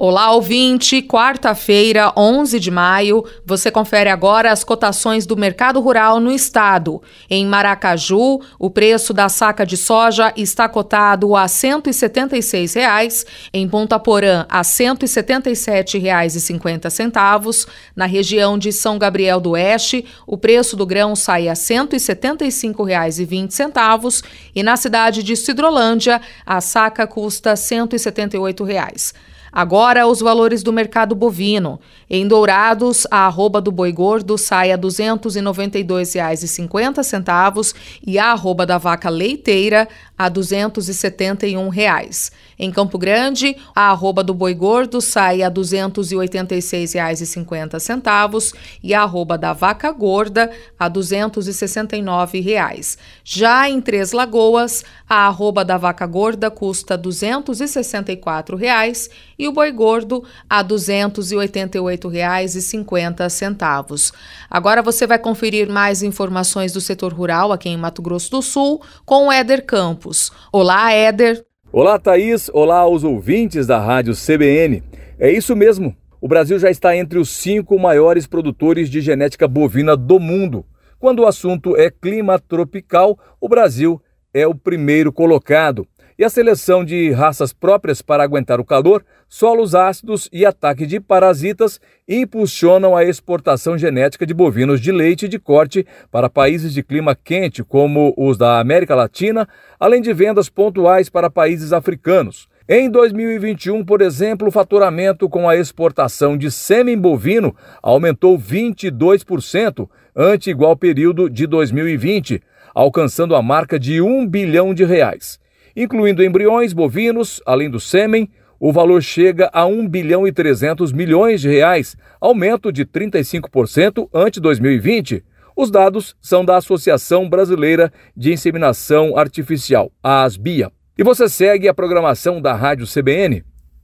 Olá, ouvinte! Quarta-feira, 11 de maio, você confere agora as cotações do mercado rural no estado. Em Maracaju, o preço da saca de soja está cotado a 176 reais, em Ponta Porã a R$ 177,50. Na região de São Gabriel do Oeste, o preço do grão sai a R$ 175,20 e na cidade de Sidrolândia, a saca custa R$ 178. Agora, os valores do mercado bovino. Em Dourados, a arroba do boi gordo sai a R$ 292,50 e a arroba da vaca leiteira a 271 reais. Em Campo Grande, a arroba do boi gordo sai a R$ 286,50 e a arroba da vaca gorda a 269 reais. Já em Três Lagoas, a arroba da vaca gorda custa 264 reais, e o boi gordo a R$ 288,50. Agora você vai conferir mais informações do setor rural aqui em Mato Grosso do Sul com o Éder Campos. Olá, Éder. Olá, Thaís. Olá aos ouvintes da Rádio CBN. É isso mesmo. O Brasil já está entre os cinco maiores produtores de genética bovina do mundo. Quando o assunto é clima tropical, o Brasil é o primeiro colocado. E a seleção de raças próprias para aguentar o calor, solos ácidos e ataque de parasitas impulsionam a exportação genética de bovinos de leite de corte para países de clima quente, como os da América Latina, além de vendas pontuais para países africanos. Em 2021, por exemplo, o faturamento com a exportação de sêmen bovino aumentou 22% ante igual período de 2020, alcançando a marca de 1 bilhão de reais. Incluindo embriões bovinos, além do sêmen, o valor chega a 1 bilhão e 300 milhões de reais, aumento de 35% ante 2020. Os dados são da Associação Brasileira de Inseminação Artificial, a ASBIA. E você segue a programação da Rádio CBN?